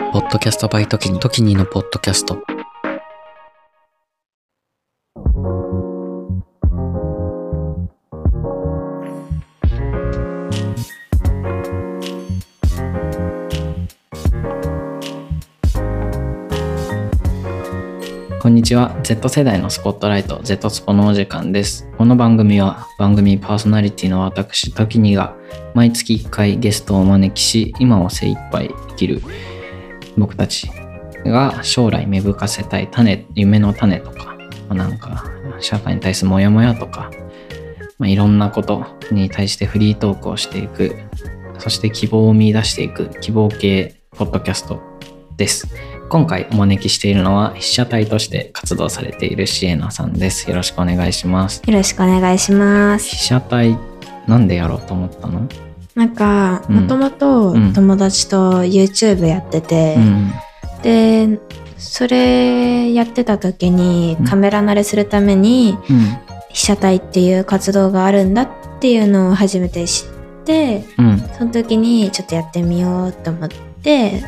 ポッドキャストバイトキニ、トキニのポッドキャスト。こんにちは。Z 世代のスポットライト、Z スポのお時間です。この番組は番組パーソナリティの私、トキニが毎月1回ゲストをお招きし、今を精一杯生きる僕たちが将来芽吹かせたい種、夢の種とか、まあなんか社会に対するモヤモヤとか、まあ、いろんなことに対してフリートークをしていく、そして希望を見出していく希望系ポッドキャストです。今回お招きしているのは被写体として活動されているシエナさんです。よろしくお願いします。よろしくお願いします。被写体なんでやろうと思ったの？なんか、うんもともとうん友達と YouTube やってて、うん。で、それやってた時にうんカメラ慣れするためにうん。被写体っていう活動があるんだっていうのを初めて知って、うん。その時にちょっとやってみようと思って。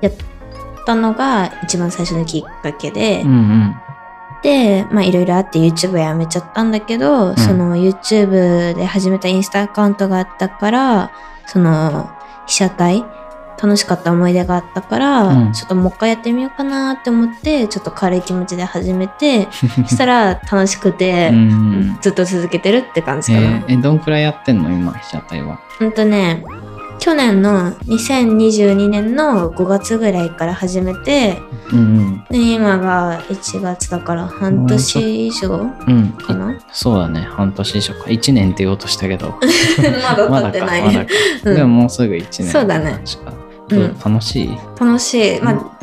やったのが一番最初のきっかけで、うん。うん。で、まあいろいろあって YouTube やめちゃったんだけど、その YouTube で始めたインスタアカウントがあったから、その被写体、楽しかった思い出があったから、うんちょっともう一回やってみようかなって思って、ちょっと軽い気持ちで始めて、そしたら楽しくてう、ん。ずっと続けてるって感じかな。えーえ、どんくらいやってんの今、被写体は？うんとね、去年の2022年の5月ぐらいから始めて、うんで今が1月だから半年以上うん。うん。かな？そうだね。半年以上か。1年って言おうとしたけど。ま まだ経ってない。ま。うんでももうすぐ1年。そうだね楽しい？楽しい。まあ、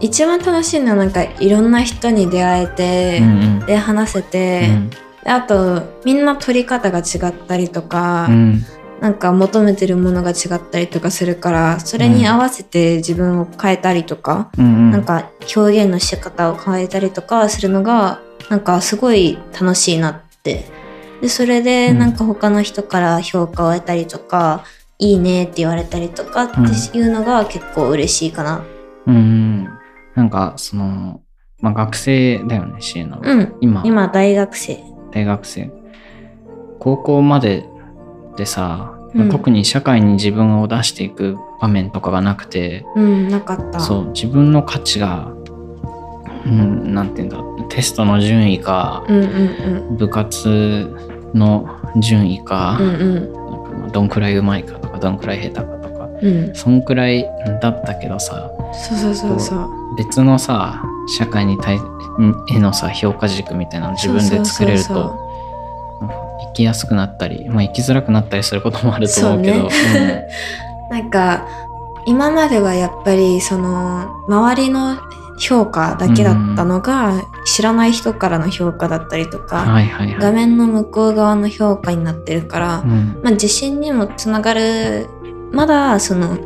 一番楽しいのはなんかいろんな人に出会えて、うんで話せうて、ん。であとみんな撮り方が違ったりとか、うん。なんか求めてるものが違ったりとかするからそれに合わせて自分を変えたりとか、うん。なんか表現の仕方を変えたりとかするのがなんかすごい楽しいなって。でそれでうんなんか他の人から評価を得たりとか、いいねって言われたりとかっていうのが結構嬉しいかな。うん。なんか、その、まあ、学生だよね、シエナは。うん。今、今大学生。大学生。高校まででさ、うん特に社会に自分を出していく場面とかがなくて、うん、なかった。そう、自分の価値が、うん、なんていうんだ、テストの順位か、うんうん部活の順位か、うん。うんなんかまあどんくらいうまいかとか、どんくらい下手かとか、うん。うん。そんくらいだったけどさ、そうそうそうそう。別のさ、社会に対へのさ、評価軸みたいなのを自分で作れると、生きやすくなったり、まあ、生きづらくなったりすることもあると思うけど、なんか今まではやっぱりその周りの評価だけだったのが、知らない人からの評価だったりとうんか、はいはいはい。画面の向こう側の評価になってるから、うん。まあ、自信にもつながるまだその、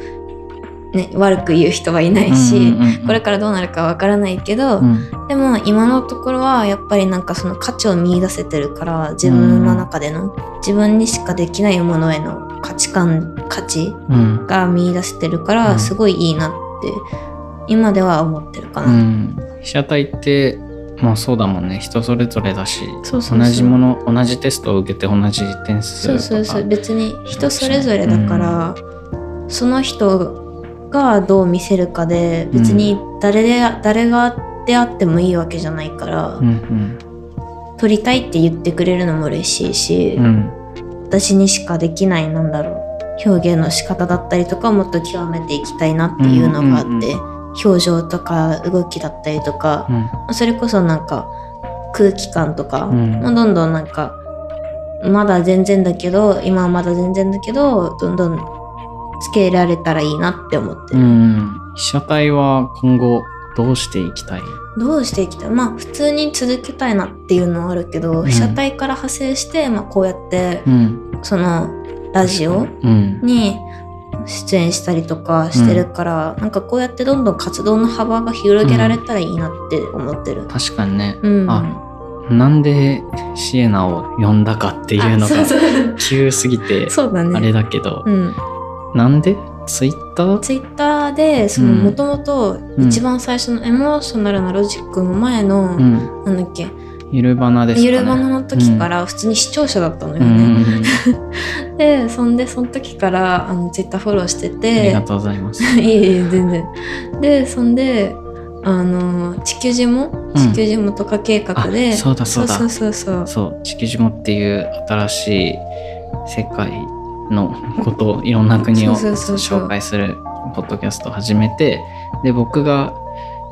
ね、悪く言う人はいないし、うんうんうん。これからどうなるかわからないけど、うん。でも今のところはやっぱりなんかその価値を見出せてるから自分の中での自分にしかできないものへの価値観価値うん。が見出せてるかうん。らすごいいいなって今では思ってるかうな。ん。被写体ってまあそうだもんね。人それぞれだし同じもの同じテストを受けて同じ点数とか。そうそうそう。別に人それぞれだから、その人がどう見せるかで別に誰で、誰がであってもいいわけじゃないから、うん撮りたいって言ってくれるのも嬉しいし、うん。うん私にしかできないなんだろう表現の仕方だったりとかをもっと極めていきたいなっていうのがあって、うんうん表情とか動きだったりとか、うん。まあそれこそなんか空気感とか、うん。まあどんどんなんかまだ全然だけど今はまだ全然だけどどんどんつけられたらいいなって思ってうる、ん。被写体は今後どうしていきたい？どうしていきたい？まあ普通に続けたいなっていうのはあるけど、うん。被写体から派生して、まあ、こうやってうん。そのラジオうん。に出演したりとかしてるから、なんかこうやってどんどん活動の幅が広げられたらいいなって思ってる。確かにね。うん。あなんでシエナを呼んだかっていうのが急すぎてそうだね。あれだけど、うん。なんで？ツイッター？ツイッターでもともとうん。一番最初のエモーショナルなロジックの前の、うん。なんだっけ？ゆるばなですかね。ゆるばなの時から普通に視聴者だったのよね、うんうん でそんでその時からあのツイッターフォローしてありてがとうございます。いえいえ全然。でそんであの地球人もうん。地球人もとか計画で、あそうだそうだ。そうそうそうそう。そう、地球島っていう新しい世界のことをいろんな国を紹介するポッドキャストを始めて、で、僕が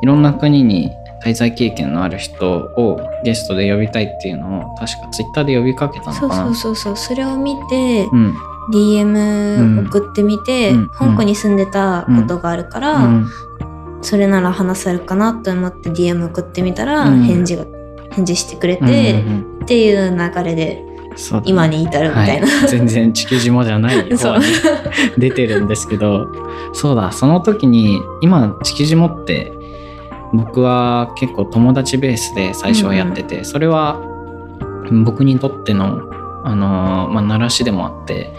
いろんな国に滞在経験のある人をゲストで呼びたいっていうのを確かツイッターで呼びかけたのかな。そうそうそうそう。それを見て、うん。DM 送ってみて、うん。香港に住んでたことがあるから、うん。それなら話せるかなと思って DM 送ってみたら、うん。返事が返事してくれて、っていう流れでね。今に至るみたいな、はい、全然地球島じゃない 方に出てるんですけどそうだ。その時に今地球島って僕は結構友達ベースで最初はやってて、それは僕にとってのあのーまあ習しでもあって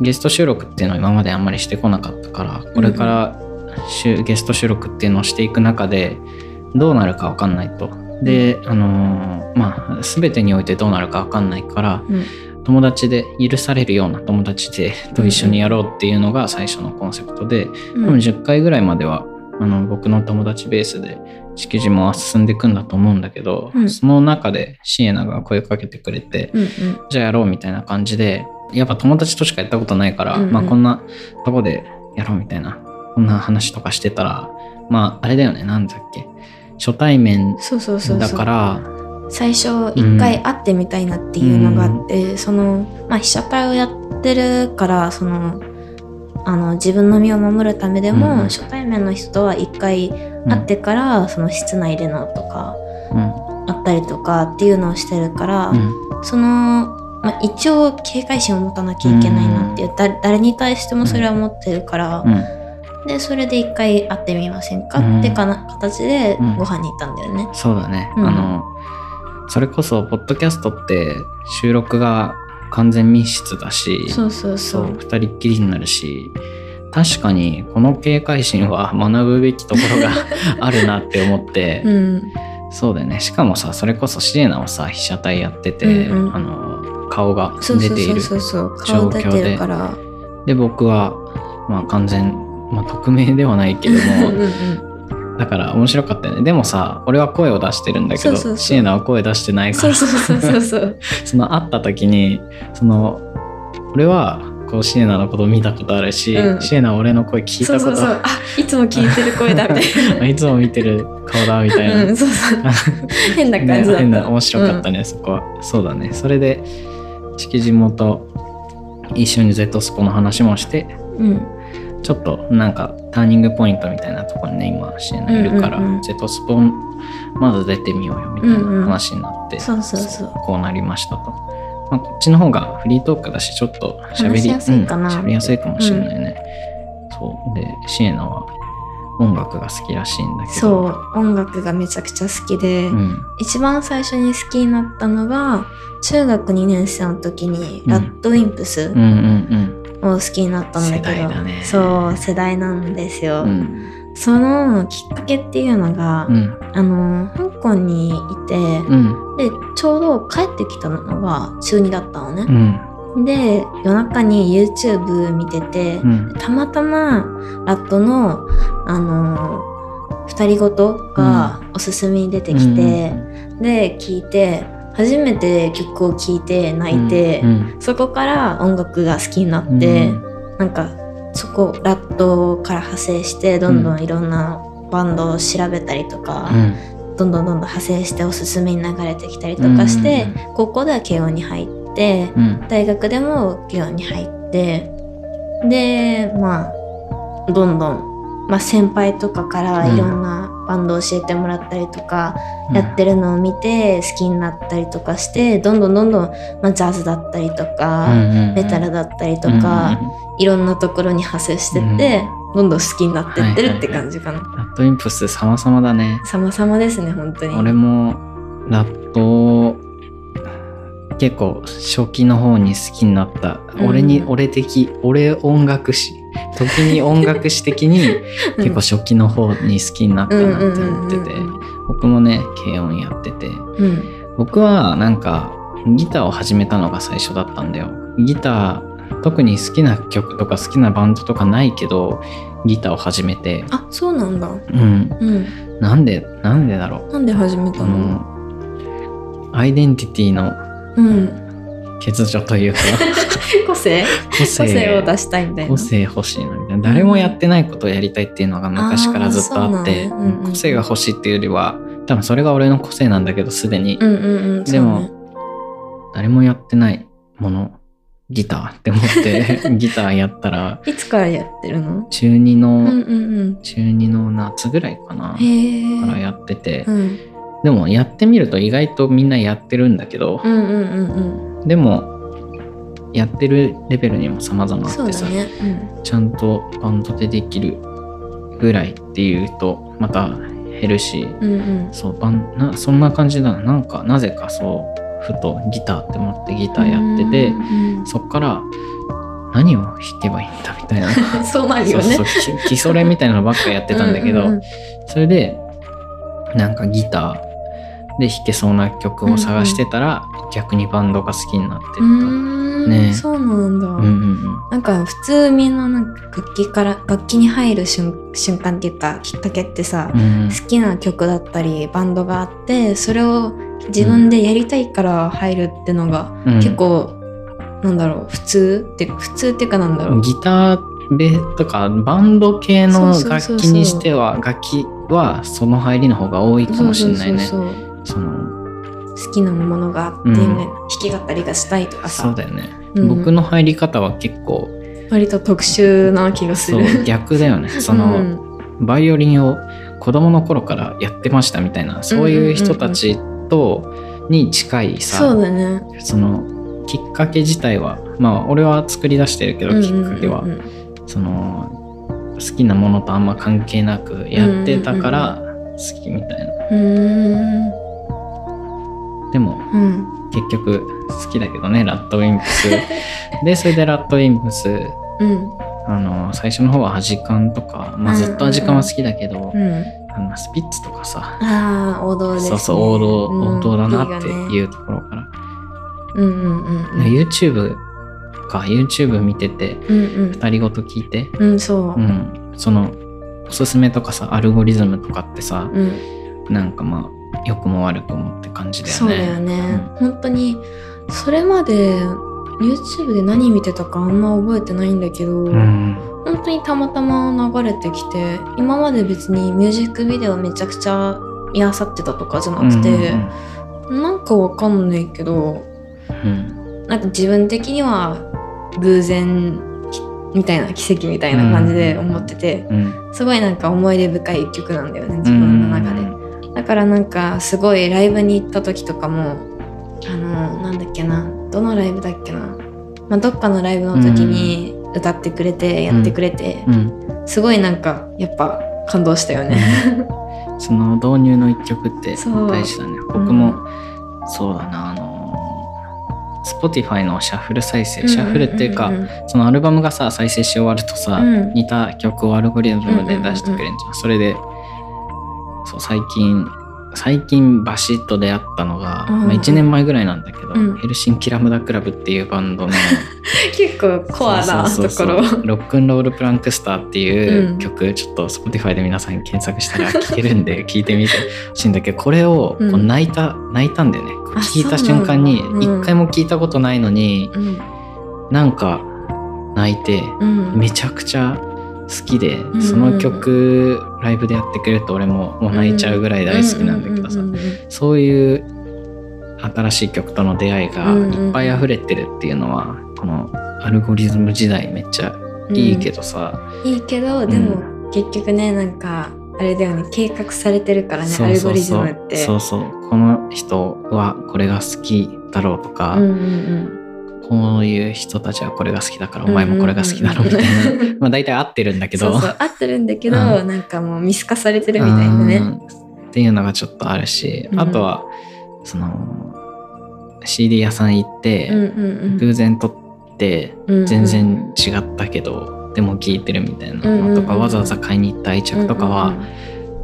ゲスト収録っていうのを今まであんまりしてこなかったからこれからゲスト収録っていうのをしていく中でどうなるか分かんないと。で、あのーまあ全てにおいてどうなるか分かんないからうん。友達で許されるような友達でと一緒にやろうっていうのが最初のコンセプトで、うん。多分10回ぐらいまではあの僕の友達ベースで地球島は進んでいくんだと思うんだけど、うん。その中でシエナが声かけてくれて、うんうん。じゃあやろうみたいな感じでやっぱ友達としかやったことないから、うんうん。まあこんなとこでやろうみたいなこんな話とかしてたらまああれだよねなんだっけ初対面だから最初一回会ってみたいなっていうのがあって、そのまあ被写体をやってるからそのあの自分の身を守るためでも、うん初対面の人とは一回会ってから、その室内でのとかうん。会ったりとかっていうのをしてるから、うん。その、まあ、一応警戒心を持たなきゃいけないなっていう、だ誰に対してもそれは持ってるから、うんでそれで一回会ってみませんか、うん。ってかな形でうん。ご飯に行ったんだよね。そうだね、うん。あのそれこそポッドキャストって収録が完全密室だしそうそうそそうう。二人っきりになるし確かにこの警戒心は学ぶべきところが あるなって思って、うん、そうだよね。しかもさそれこそシエナはさ被写体やってて、うんうん。あの顔が出ているそうそう顔出てるから。で僕はまあ完全、まあ、匿名ではないけどうんもうん。だから面白かったよね。でもさ俺は声を出してるんだけどシエナは声出してないから。その会った時にその俺はこうシエナのこと見たことあるし、うん。シエナは俺の声聞いたこと。あいつも聞いてる声だみたいな。いつも見てる顔だみたいな、うん、そうそう。変な感じだった。ね変な面白かったね、そこは。そうだね。それで敷地元一緒に Z スポの話もしてうん。ちょっとなんかターニングポイントみたいなところにね今シエナいるから、うんうんうん Z スポまず出てみようよみたいな話になって、そうそうそう。こうなりましたと。まあ、こっちの方がフリートークだし、ちょっと喋りやすいかなうん喋りやすいかもしれないね。そう。で、シエナは音楽が好きらしいんだけど。そう、音楽がめちゃくちゃ好きで、うん。一番最初に好きになったのが、中学2年生の時に、うんラッドウィンプスうんうんを好きになったんだけど、そう、世代なんですよ。うん。うん。そのきっかけっていうのが、うん。あの、香港にいて、うん。で、ちょうど帰ってきたのが中2だったのねう。ん。で、夜中に YouTube 見てて、うん。たまたまラットの、あのー二人ごとがおすすめに出てきて、で聞いて初めて曲を聴いて泣いて、うん。そこから音楽が好きになうんって、なんかそこラットから派生してどんどんいろんなバンドを調べたりとか、うん。どんどんどんどん派生しておすすめに流れてきたりとかして、高校では慶応に入って、うん。大学でも慶応に入ってでまあどんどん、まあ、先輩とかからいろんなバンドを教えてもらったりとか、やってるのを見て好きになったりとかしてどんどんどんどん、まあ、ジャズだったりとか、メタルだったりとか、いろんなところに派生してって、どんどん好きになってってるって感じかな。ラットインプス様々だね。様々ですね本当に。俺もラット結構初期の方に好きになった、うん。俺に俺的俺音楽史時に音楽史的に結構初期の方に好きになったなって思っててうんうんうん僕もね軽音やってて。うん。僕はなんかギターを始めたのが最初だったんだよ。ギター特に好きな曲とか好きなバンドとかないけどギターを始めて。あそうなんだ。うん。うん。なんでなんでだろなんで始めたの？のアイデンティティのうん欠如というか。個性？個個性性を出したいみたいな。個性欲しいな。みたいな誰もやってないことをやりたいっていうのが昔からずっとあってうなんだ。うんうん個性が欲しいっていうよりは多分それが俺の個性なんだけどすでに。うんうんうんでも誰もやってないものギターって思って ギターやったらいつからやってるの？中2の、うんうん中2の夏ぐらいかな。からやってて、うん。でもやってみると意外とみんなやってるんだけどう、んうんうんうんでもやってるレベルにも様々あってさ、そうだね。ちゃんとバンドでできるぐらいっていうとまた減るしうんうん。うんそうバンなそんな感じだな。なんかなぜかそうふとギターって思ってギターやっててうんそっから何を弾けばいいんだみたいな。う んそうなるよね。そうそうき 基礎練みたいなのばっかやってたんだけど、うんうんうん。それでなんかギターで弾けそうな曲を探してたら、逆にバンドが好きになってった。ね。そうなんだ、うんうんなんか普通みんななんか楽器から楽器に入る瞬瞬間っていうかきっかけってさ、うんうん。好きな曲だったりバンドがあってそれを自分でやりたいから入るってのが、うん。結構なんだろう普通？って普通っていうかなんだろう？ギターベとかバンド系の楽器にしては楽器はその入りの方が多いかもしれないね。そうそうそのそう好きなものがあって、うん。弾き語りがしたいとかさ。そうだよね、うん。僕の入り方は結構割と特殊な気がすそうる。逆だよね。その、うんバイオリンを子供の頃からやってましたみたいなそういう人たちとに近いさ、そうだね。そのきっかけ自体はまあ俺は作り出してるけど、きっかけはうんうん。その好きなものとあんま関係なくやってたから好きみたいな。うんでもうんうん結局好きだけどねラッドウィンプス でそれでラッドウィンプスうんあの最初の方はアジカンとか、まあ、ずっとアジカンは好きだけど、うんあのスピッツとかさああ王道です、ね。そうそう王道、うん王道だなっていうところから、うんうんうんうん。YouTube か YouTube 見ててうん二人ごと聞いて、うん。うんそうう。ん、そのおすすめとかさアルゴリズムとかってさ、うん。なんかまあ良くも悪くもって感じだよね。そうだよね。本当にそれまで YouTube で何見てたかあんま覚えてないんだけど、うん、うん本当にたまたま流れてきて今まで別にミュージックビデオめちゃくちゃ見あさってたとかじゃなくて、なんかわかんないけどうん。なんか自分的には偶然みたいな奇跡みたいな感じで思ってて、うん。すごいなんか思い出深い一曲なんだよね自分の中で、だからなんかすごいライブに行った時とかもあのなんだっけなどのライブだっけな、まあ、どっかのライブの時に歌ってくれてやってくれて、うん。すごいなんかやっぱ感動したよね。その導入の一曲って大事だね。僕も、そうだなあの Spotify のシャッフル再生シャッフルっていうか、そのアルバムがさ再生し終わるとさ、うん。似た曲をアルゴリズムで出してくれるんじゃん,、それでそう最近最近バシッと出会ったのが、うん。まあ、1年前ぐらいなんだけど、うん。ヘルシンキラムダクラブっていうバンドの。結構コアなところ。ロックンロールプランクスターっていう曲、ちょっと Spotify で皆さん検索したら 聴けるんで聞いてみて。ほしいんだけどこれをこううん泣いた、泣いたんだよね。聞いた瞬間に一回も聞いたことないのに、うん。なんか泣いてうん。めちゃくちゃ好きで、ん。その曲ライブでやってくれると俺ももう泣いちゃうぐらい大好きなんだけどさ、うん。うん。うん。うん。そういう新しい曲との出会いがうん。うん。いっぱい溢れてるっていうのは、このアルゴリズム時代めっちゃいいけどさ、いいけどでも結局ねなんかあれだよね計画されてるからねそうアルゴリズムって。そうそう。この人はこれが好きだろうとか、うんうんこういう人たちはこれが好きだからお前もこれが好きだろうみたいな、まあ大体合ってるんだけど。そう合ってるんだけど、うなんかもう見透かされてるみたいなね。うん。っていうのがちょっとあるし、うん。あとはその CD 屋さん行って、偶然撮ってうん全然違ったけど、っても聴いてるみたいなのとか、わざわざ買いに行った愛着とかは、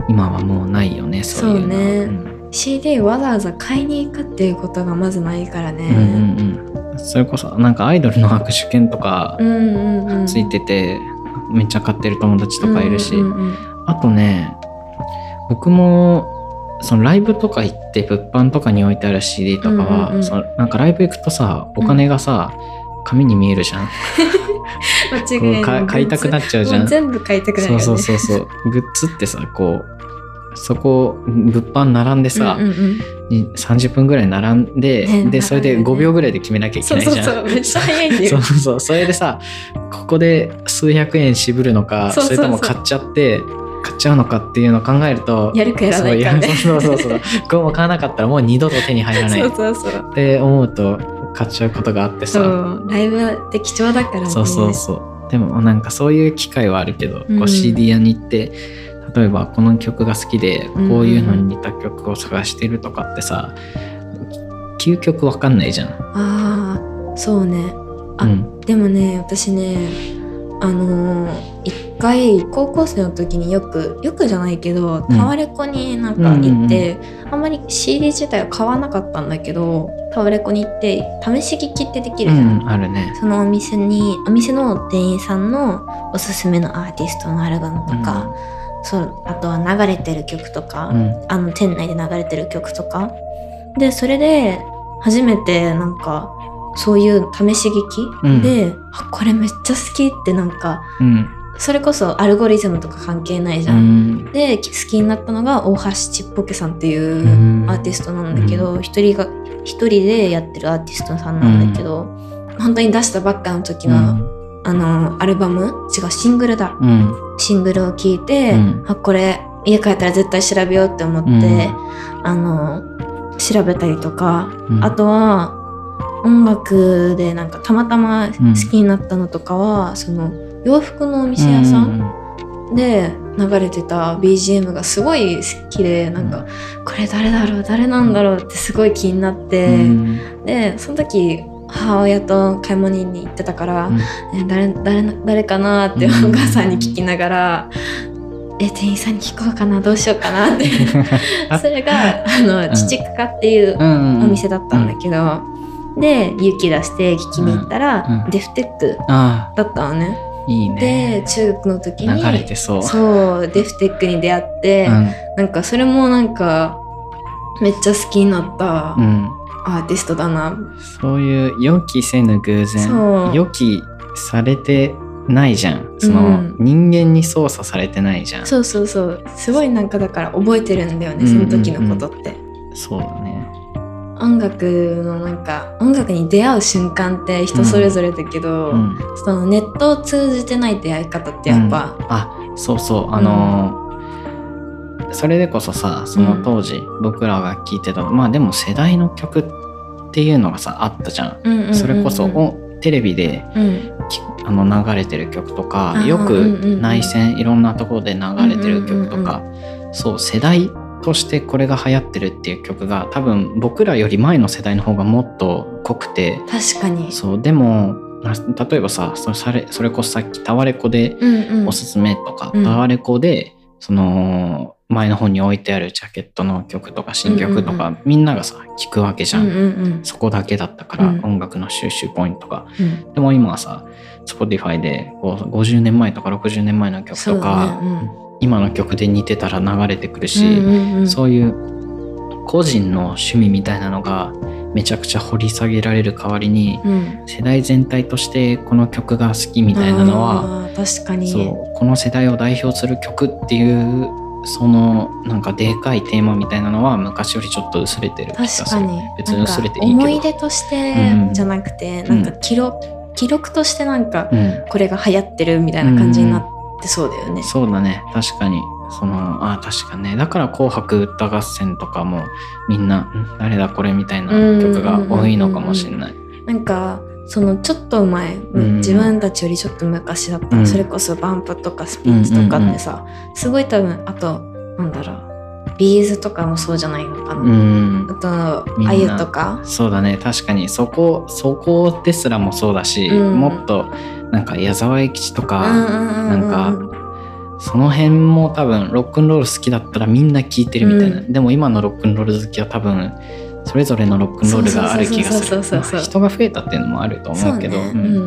今はもうないよねそういうのそうね。うん。CD わざわざ買いに行くっていうことがまずないからね。うんうんうん、それこそなんかアイドルの握手券とかついてて、めっちゃ買ってる友達とかいるし、あとね僕もそのライブとか行って物販とかに置いてある CD とかは、うそのなんかライブ行くとさお金がさ、紙に見えるじゃん。間違い買いたくなっちゃうじゃん。全部買いたくなるよね。そうそうそうそう。グッズってさこうそこ物販並んでさ、うんうんうん。に30分ぐらい並んで、ねでそれで並んでね5秒ぐらいで決めなきゃいけそうないじゃん。そうそうめっちゃ早いそう。そう。それでさここで数百円渋るのかそうそうそう。れとも買っちゃって買っちゃうのかっていうのを考えるとやるかやらないかね。そうそうそうそうこれも買わなかったらもう二度と手に入らない。そっうそうそう。て思うと買っちゃうことがあってさ。そう。ライブって貴重だからね。そうそうそう。でもなんかそういう機会はあるけど、うん。こう CD 屋に行って例えばこの曲が好きでこういうのに似た曲を探してるとかってさ究極わかんないじゃん。ああそうね。あうんでもね私ねあのー一回高校生の時によくよくじゃないけどタワレコになんか行って、あんまり CD 自体は買わなかったんだけどタワレコに行って試し聞きってできるじゃん。うん、あるね。そのお店にお店の店員さんのおすすめのアーティストのアルバムとか、そうあとは流れてる曲とか、うん。あの店内で流れてる曲とか。でそれで初めてなんかそういう試し聞うん。きで、あこれめっちゃ好きってなんかうん。それこそアルゴリズムとか関係ないじうゃん。ん。で好きになったのが大橋ちっぽけさんっていううん。アーティストなんだけど一、人が一人でやってるアーティストさんなんだけど、本当に出したばっかの時の、あのアルバム?違うシングルだ。うん。シングルを聴いて、うん。あこれ家帰ったら絶対調べようって思って、うん。あの調べたりとか、うん。あとは音楽でなんかたまたま好きになったのとかは、その洋服のお店屋さんで流れてた BGM がすごい好きでなんか、これ誰だろう誰なんだろうってすごい気になって、うん。でその時母親と買い物に行ってたから、うん。え誰誰誰かなっておうん。母さんに聞きながら、え店員さんに聞こうかなどうしようかなって。それがあのん。父かっていううんお店だったんだけど、で勇気出して聞きに行ったら、うんうんデフテックあだったのね。あいいでね中学の時に流れてそう。そうデフテックに出会って、なんかそれもなんかめっちゃ好きになった。うん、うん、アーティストだな。そういう予期せぬ偶然予期されてないじゃん。その、うん。人間に操作されてないじゃん。そうそうそう。すごいなんかだから覚えてるんだよねうんうんうん。その時のことって。そうだね。音楽のなんか音楽に出会う瞬間って人それぞれだけど、うん。そのネットを通じてない出会い方ってやっぱ、あそうそう。あのーそれでこそさその当時、僕らが聴いてたまあでも世代の曲っていうのがさあったじゃん,、うんうんうんうん。それこそおテレビでうん。きあの流れてる曲とかようんうんうん。く内戦いろんなところで流れてる曲とか、そう世代としてこれが流行ってるっていう曲が多分僕らより前の世代の方がもっと濃くて確かに。そうでもな例えばさそそれそれこそさっきタワレコでうんうん。おすすめとか、うん。タワレコでその前の方に置いてあるジャケットの曲とか新曲とか、うんみんながさ聴くわけじゃん、そこだけだったから、うん。音楽の収集ポイントが。うん。でも今はさ Spotify でこう50年前とか60年前の曲とか、今の曲で似てたら流れてくるうんし、そういう個人の趣味みたいなのがめちゃくちゃ掘り下げられる代わりに、うん。世代全体としてこの曲が好きみたいなのは確かにそうこの世代を代表する曲っていうそのなんかでかいテーマみたいなのは昔よりちょっと薄れてる気がする確かに。別に薄れていいけど。思い出としてうん。じゃなくて、なんか記録記録としてなんかうん。これが流行ってるみたいな感じになってそうだよね。そうだね。確かに。そのあ確かにね。だから「紅白歌合戦」とかもみんな「ん誰だこれ」みたいな曲が多いのかもしれない。なんかそのちょっと前、ん。自分たちよりちょっと昔だった、うん。それこそバンプとかスピッツとかってさ、すごい多分あとなんだろうビーズとかもそうじゃないのかな、うん。あとあゆとか。そうだね。確かにそこそこですらもそうだし、うん。もっとなんか矢沢永吉とか、ななんかその辺も多分ロックンロール好きだったらみんな聴いてるみたいな、うん。でも今のロックンロール好きは多分それぞれのロックンロールがある気がする。人が増えたっていうのもあると思うけど。そうね、うん。う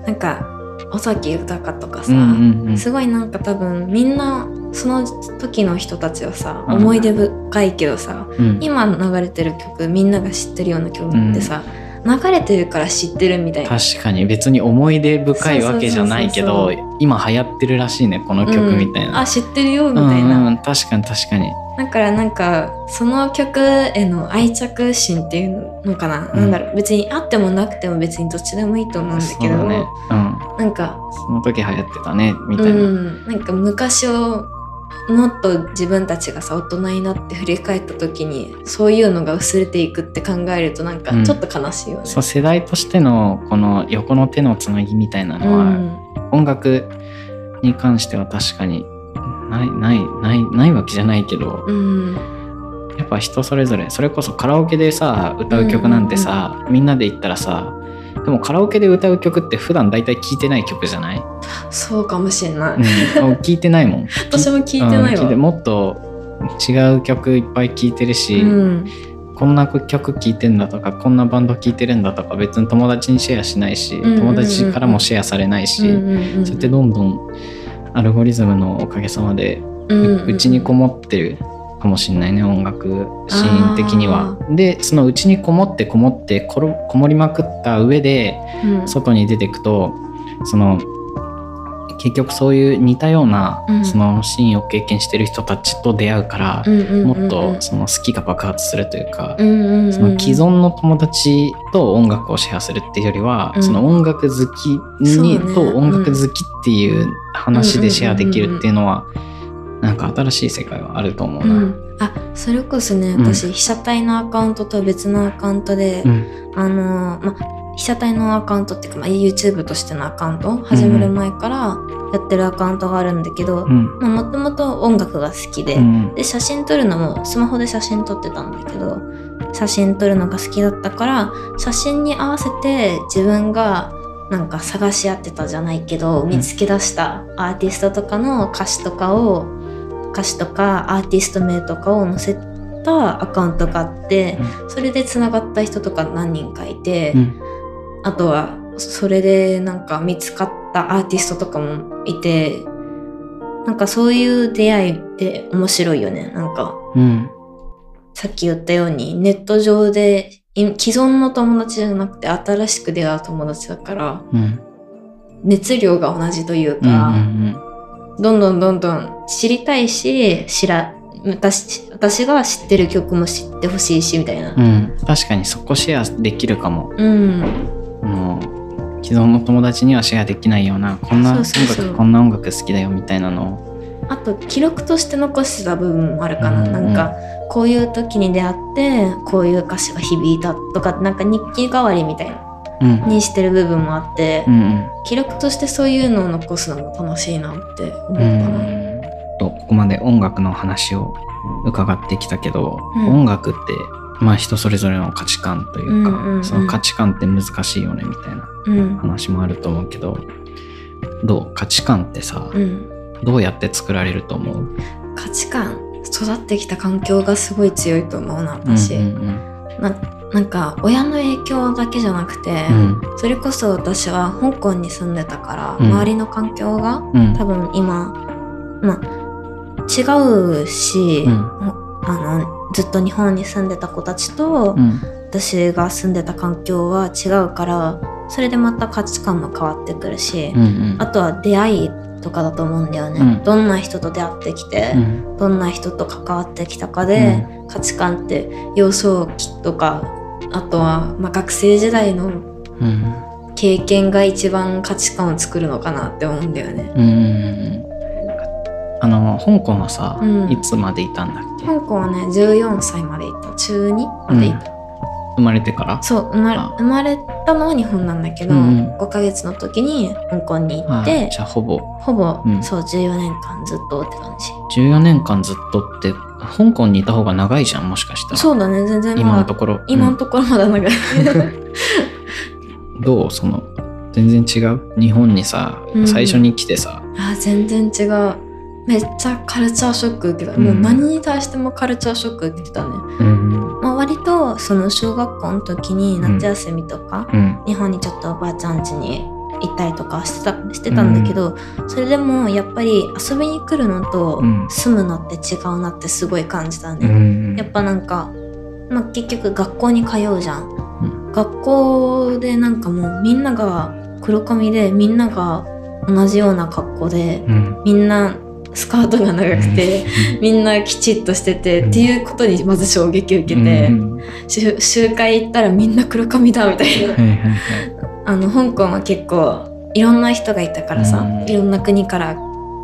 ん。なんか尾崎豊とかさ、うんうんうん。すごいなんか多分みんなその時の人たちはさ、うん。思い出深いけどさうん。今流れてる曲みんなが知ってるような曲ってさ、流れてるから知ってるみたいな。確かに。別に思い出深いわけじゃないけど今流行ってるらしいねこの曲みたいうん。な、あ知ってるよみうんたいな、うん確かに確かに。だからなんかその曲への愛着心っていうのかな、うん。なんだろう。別にあってもなくても別にどっちでもいいと思うんだけど。そうだね。うん。なんかその時流行ってたねみたいな、うん、なんか昔をもっと自分たちがさ大人になって振り返った時にそういうのが薄れていくって考えるとなんかうん。ちょっと悲しいよね。そう世代としてのこの横の手のつなぎみたいなうのは、ん。音楽に関しては確かにないないないないわけじゃないけどうん。やっぱ人それぞれそれこそカラオケでさ歌う曲なんてさ、みんなで言ったらさでもカラオケで歌う曲って普段大体聴いてない曲じゃない、そうかもしれない。うん、聴いてないもん。私も聞いてないわ。うん。聞もっと違う曲いっぱい聴いてるし、うん。こんな曲聴いてんだとかこんなバンド聴いてるんだとか別に友達にシェアしないし、んうんうん友達からもシェアされないし、うんうんうんそうやってどんどんアルゴリズムのおかげさまでうちにこもってるかもしれないね音楽シーン的には。でそのうちにこもってこもってころこもりまくった上でうん。外に出てくとその結局そういう似たような、うん。そのシーンを経験してる人たちと出会うから、うんうんうんうん。もっとその好きが爆発するというか、うんうんうん。その既存の友達と音楽をシェアするっていうよりは、うん。その音楽好きに、と音楽好きっていう話でシェアできるっていうのは、なんか新しい世界はあると思うな。うん。あそれこそねうん。私、被写体のアカウントと別のアカウントで、うん。あのーま被写体のアカウントっていうか、まあ、YouTube としてのアカウント始める前からやってるアカウントがあるんだけどうん。もともと音楽が好きで、うん。で写真撮るのもスマホで写真撮ってたんだけど写真撮るのが好きだったから写真に合わせて自分がなんか探し合ってたじゃないけど見つけ出したアーティストとかの歌詞とかを歌詞とかアーティスト名とかを載せたアカウントがあってそれでつながった人とか何人かいて、うん。あとはそれでなんか見つかったアーティストとかもいてなんかそういう出会いって面白いよね。なんかうん。さっき言ったようにネット上でい既存の友達じゃなくて新しく出会う友達だからうん。熱量が同じといううんうか、んどんどんどんどん知りたいし知ら私私が知ってる曲も知ってほしいしみたいな。うん。うん確かにそこシェアできるかも。うん。もう既存の友達にはシェアできないようなこんな音そうそうそう。楽こんな音楽好きだよみたいなの。をあと記録として残してた部分もあるかな、うんなんかこういう時に出会ってこういう歌詞が響いたとかなんか日記代わりみたいな。うんにしてる部分もあって、うんうん。記録としてそういうのを残すのも楽しいなって思ううかな。ん。とここまで音楽の話を伺ってきたけど、うん。音楽ってまあ人それぞれの価値観というか、うんうんうん。その価値観って難しいよねみたいなうん。話もあると思うけどどう？価値観ってさ、うん、どうやって作られると思う？価値観育ってきた環境がすごい強いと思うな私、うんうんななんか親の影響だけじゃなくて、うん。それこそ私は香港に住んでたから、うん。周りの環境がうん。多分今まあ違うし、うん。あのずっと日本に住んでた子たちと、うん。私が住んでた環境は違うからそれでまた価値観も変わってくるし、うんうん。あとは出会いとかだと思うんだよね、うん。どんな人と出会ってきて、うん。どんな人と関わってきたかで、価値観って幼少期とかあとは、まあ、学生時代のうん。経験が一番価値観を作るのかなって思うんだよね。うん。うんあの香港はさ、うん。いつまでいたんだっけ？香港はね14歳までいた。中2までいた、生まれてから？そう生ま生まれたのは日本なんだけど、うん5ヶ月の時に香港に行あってじゃあほぼ。ほぼ、うん。そう14年間ずっとって感じ。14年間ずっとって香港にいた方が長いじゃんもしかしたら。そうだね全然まだ今のところ。今のところまだ長い、う んどう？その全然違う？日本にさ、うん。最初に来てさ。あ全然違う。めっちゃカルチャーショック受けた、うん。もう何に対してもカルチャーショック受けてたね、うんその小学校の時に夏休みとか、うん。日本にちょっとおばあちゃん家に行ったりとかしてたしてたんだけど、それでもやっぱり遊びに来るのとうん。住むのって違うなってすごい感じたうね、ん。やっぱなんか、まあ、結局学校に通うじゃん、う学校でなんかもうみんなが黒髪でみんなが同じような格好でうん。みんなスカートが長くて、みんなきちっとしてて、うん。っていうことにまず衝撃を受けて、うん。集集会行ったらみんな黒髪だみたいな。あの香港は結構いろんな人がいたからさ、うん。いろんな国から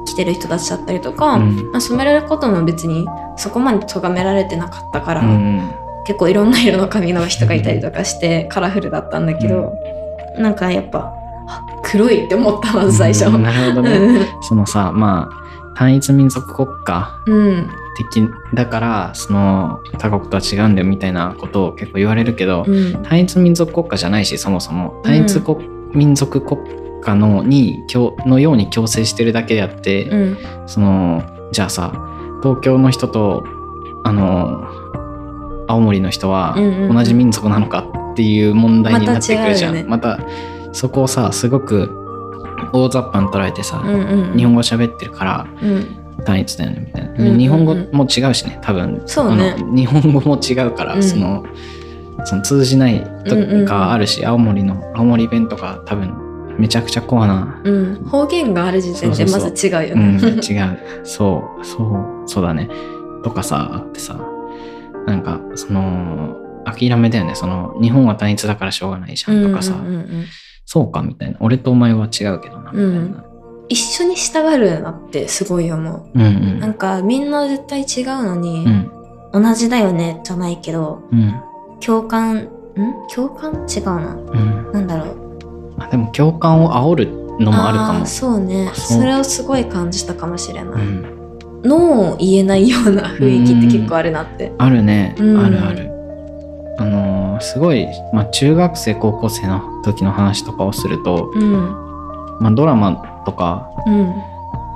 来てる人たちだったりとか、うん。まあ、染められることも別にそこまで咎められてなかったから、うん。結構いろんな色の髪の人がいたりとかしてカラフルだったんだけど、なんかやっぱあ黒いって思ったまず最初。うん。なるほどね。そのさまあ単一民族国家うん。的だからその他国とは違うんだよみたいなことを結構言われるけど、うん。単一民族国家じゃないしそもそも。単一国、民族国家のに強のように強制してるだけであって、うん。そのじゃあさ東京の人とあの青森の人はうんうんうん。同じ民族なのかっていう問題になってくるじゃん、またね。またそこをさすごく大雑把に捉えてさ、うんうん日本語喋ってるからうん。単一だよねみたいな、うんうんうん。日本語も違うしね多分。そうね。日本語も違うから、うん。そのその通じないとうんうんうん。かあるし、青森の青森弁とか多分めちゃくちゃコアな、うん、方言がある時点でまず違うようん、ね。違う。そうそうそうだね。とかさあってさなんかその諦めだよね。その日本は単一だからしょうがないじゃんとかさ、うんうんうんうんそうかみたいな。俺とお前は違うけどなみたいな、一緒に従うなってすごい思う。ん、うう。ん。なんかみんな絶対違うのに、うん。同じだよねじゃないけどうん。共感ん？共感？違うな。うん。なんだろう。あでも共感を煽るのもあるかも。ーそうね。それをすごい感じたかもしれない。うん。ノーを言えないような雰囲気って結構あるなって。あるね、うん。あるある。あのーすごい、まあ、中学生高校生の時の話とかをすると、うん。まあ、ドラマとかうん。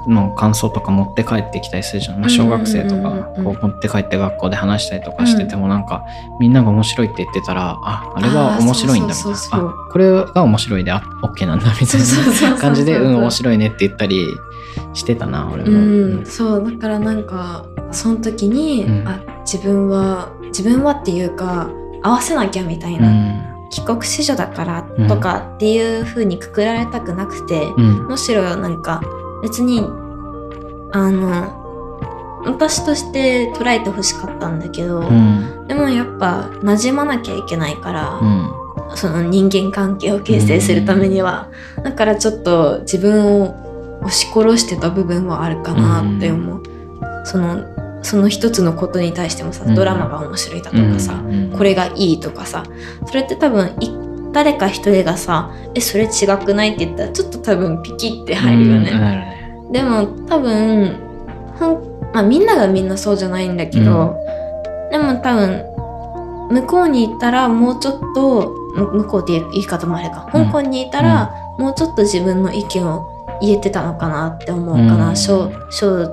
の感想とか持って帰ってきたりするじゃん、まあ、小学生とかこう持って帰って学校で話したりとかしててもなんか、みんなが面白いって言ってたらああれは面白いんだみたいな。これが面白いであ OK なんだみたいな感じでうん面白いねって言ったりしてたな俺も。うん、そうだからなんかその時に、うん。あ自分は自分はっていうか合わせなきゃみたいな、うん。帰国子女だからとかっていう風にくくられたくなくて、うん。むしろなんか別にあの私として捉えてほしかったんだけど、うん。でもやっぱ馴染まなきゃいけないから、うん。その人間関係を形成するためには、だからちょっと自分を押し殺してた部分はあるかなって思う、そのその一つのことに対してもさ、うん。ドラマが面白いだとかさ、うん。これがいいとかさそれって多分い誰か一人がさ「えそれ違くない?」って言ったらちょっと多分ピキって入るよね、うんなるね。でも多分まあ、みんながみんなそうじゃないんだけど、でも多分向こうに行ったらもうちょっとむ向こうって言い方もあれか。うん。香港にいたら、もうちょっと自分の意見を言えてたのかなって思うかな、うん。小小ん？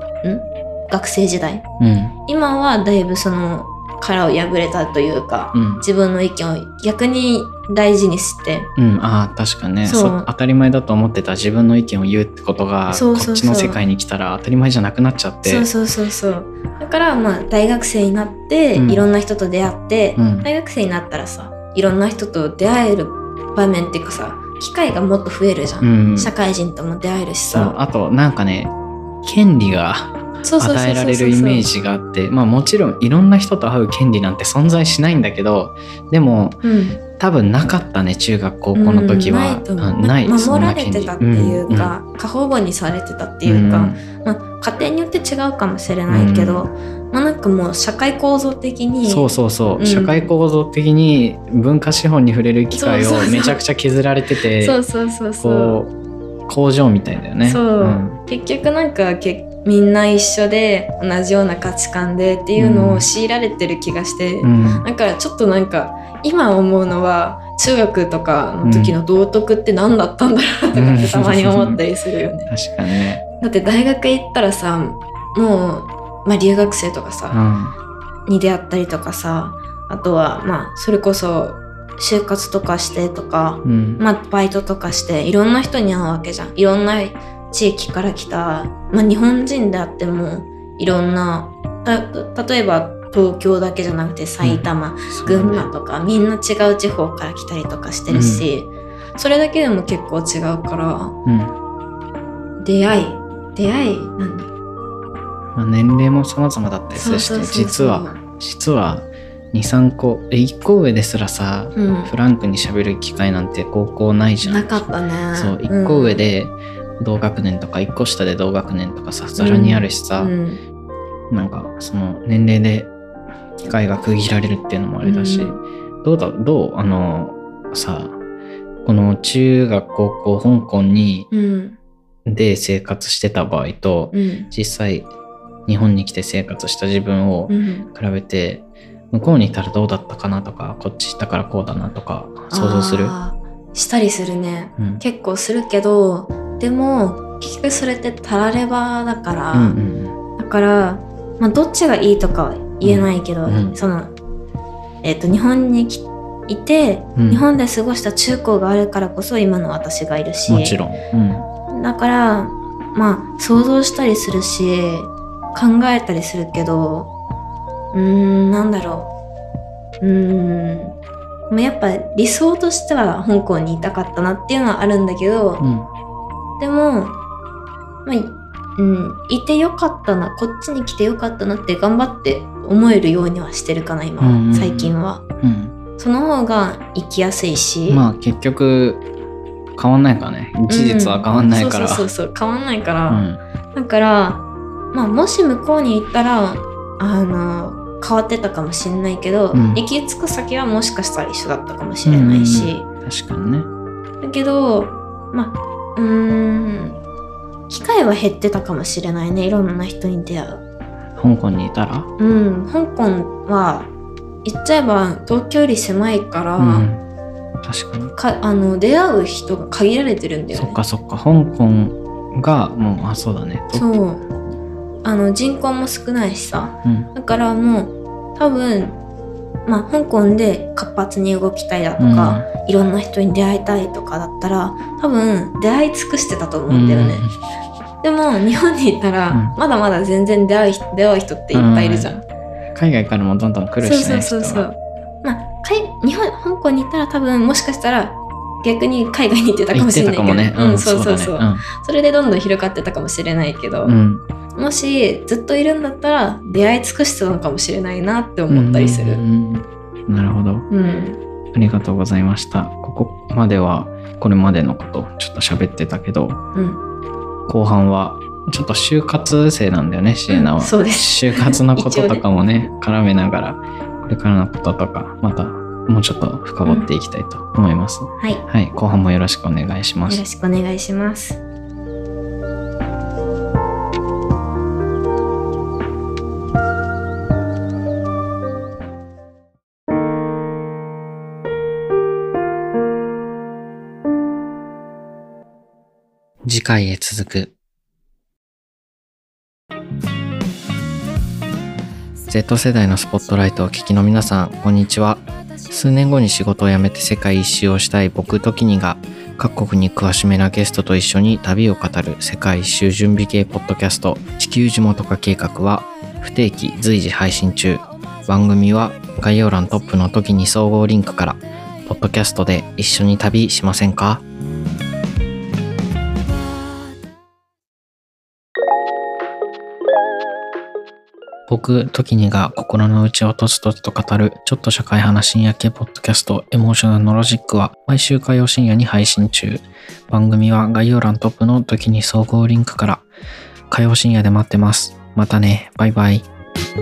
学生時代。うん。今はだいぶその殻を破れたというか、うん。自分の意見を逆に大事にして。うん、ああ確かにね。そう。そ当たり前だと思ってた自分の意見を言うってことがこっちの世界に来たら当たり前じゃなくなっちゃって。そうそうそうそう。だからまあ大学生になって、うん。いろんな人と出会って、うん。大学生になったらさいろんな人と出会える場面っていうかさ機会がもっと増えるじゃん、うん。社会人とも出会えるしさ。あとなんかね権利が与えられるイメージがあってまあもちろんいろんな人と会う権利なんて存在しないんだけどでもうん。多分なかったね中学高校の時は、うんない守られてたっていうか、過保護にされてたっていうか、まあ、家庭によって違うかもしれないけど、まあなんかもう社会構造的にそうそうそう、うん。社会構造的に文化資本に触れる機会をめちゃくちゃ削られててそうそうそうそう。こう工場みたいだよね。そう、ん。結局なんかけみんな一緒で同じような価値観でっていうのを強いられてる気がして、うんだからちょっとなんか今思うのは中学とかの時の道徳って何だったんだろうとかってたまに思ったりするよね。確かにね。だって大学行ったらさもう、まあ、留学生とかうさ、ん。に出会ったりとかさあとはまあそれこそ就活とかしてとか、うん。まあ、バイトとかしていろんな人に会うわけじゃんいろんな地域から来た、まあ、日本人であってもいろんなた例えば東京だけじゃなくて埼玉、群馬とかみんな違う地方から来たりとかしてるし、それだけでも結構違うからうん。出会い出会いなんだ。まあ、年齢も様々だったりするしね、実は、実は、2、3個、え、1個上ですらさ、うん。フランクに喋る機会なんて高校ないじゃん。なかったね。そう、1個上で同学年とか、1個下で同学年とかさ、ざらにあるしさ、うん。なんか、その年齢で機会が区切られるっていうのもあれだし、うどうだ、どう、あの、さ、この中学、高校、香港に、うん。で生活してた場合と、うん。実際日本に来て生活した自分をうん。比べて、向こうにいたらどうだったかなとかこっち行ったからこうだなとか想像する、あーしたりするね。うん、結構するけどでも結局それってたらればだから、うんうんだから、まあ、どっちがいいとかは言えないけど、うんそのえっ、と日本にきいて、うん。日本で過ごした中高があるからこそ今の私がいるし。もちろん、うん。だからまあ想像したりするし考えたりするけどうーんなんだろう。うーんまあやっぱ理想としては香港にいたかったなっていうのはあるんだけど、うん。でも、まあ、いうん、いてよかったな、こっちに来てよかったなって頑張って思えるようにはしてるかな、今は、うんうん。最近は。うん、その方が生きやすいし。まあ結局変わんないからね。事実は変わんないから、うん。そうそうそう変わんないから。うん。だから、まあ、もし向こうに行ったら、あの、変わってたかもしれないけど、うん行き着く先はもしかしたら一緒だったかもしれないし。確かにねだけど、まあ、うーん、機会は減ってたかもしれないね。いろんな人に出会う。香港にいたら、うん、香港は、言っちゃえば東京より狭いから、うん、確かにかあの出会う人が限られてるんだよね。そっかそっか香港がもうあそうだねとそう。あの人口も少ないしさ。うんだからもう多分、まあ香港で活発に動きたいだとか、いろんな人に出会いたいとかだったら、多分出会い尽くしてたと思うんだよね。でも日本にいたら、うんまだまだ全然出会う人出会う人っていっぱいいるじゃん。うん海外からもどんどん来るしねそうそうそうそう。まあ日本香港に行ったら多分もしかしたら逆に海外に行ってたかもしれないけど、ね。うん、そうそうそう。だね。それでどんどん広がってたかもしれないけど、うん。うんもしずっといるんだったら出会い尽くしてたのかもしれないなって思ったりする。うんうんうん。なるほど。うん。ありがとうございました。ここまではこれまでのことちょっと喋ってたけど。うん。後半はちょっと就活生なんだよねシエナは、就活のこととかもね。絡めながらこれからのこととかまたもうちょっと深掘っていきたいと思います、はい。よはい。後半もよろしくお願いします。ろしくお願いします。次回へ続く。Z 世代のスポットライトをお聞きの皆さんこんにちは数年後に仕事を辞めて世界一周をしたい僕時にが各国に詳しめなゲストと一緒に旅を語る世界一周準備系ポッドキャスト地球地元化計画は不定期随時配信中。番組は概要欄トップの時に総合リンクからポッドキャストで一緒に旅しませんか？僕、時にが心の内をとつとつと語る、ちょっと社会派な深夜系ポッドキャスト、エモーショナルのロジックは、毎週火曜深夜に配信中。番組は概要欄トップの時に総合リンクから、火曜深夜で待ってます。またね、バイバイ。「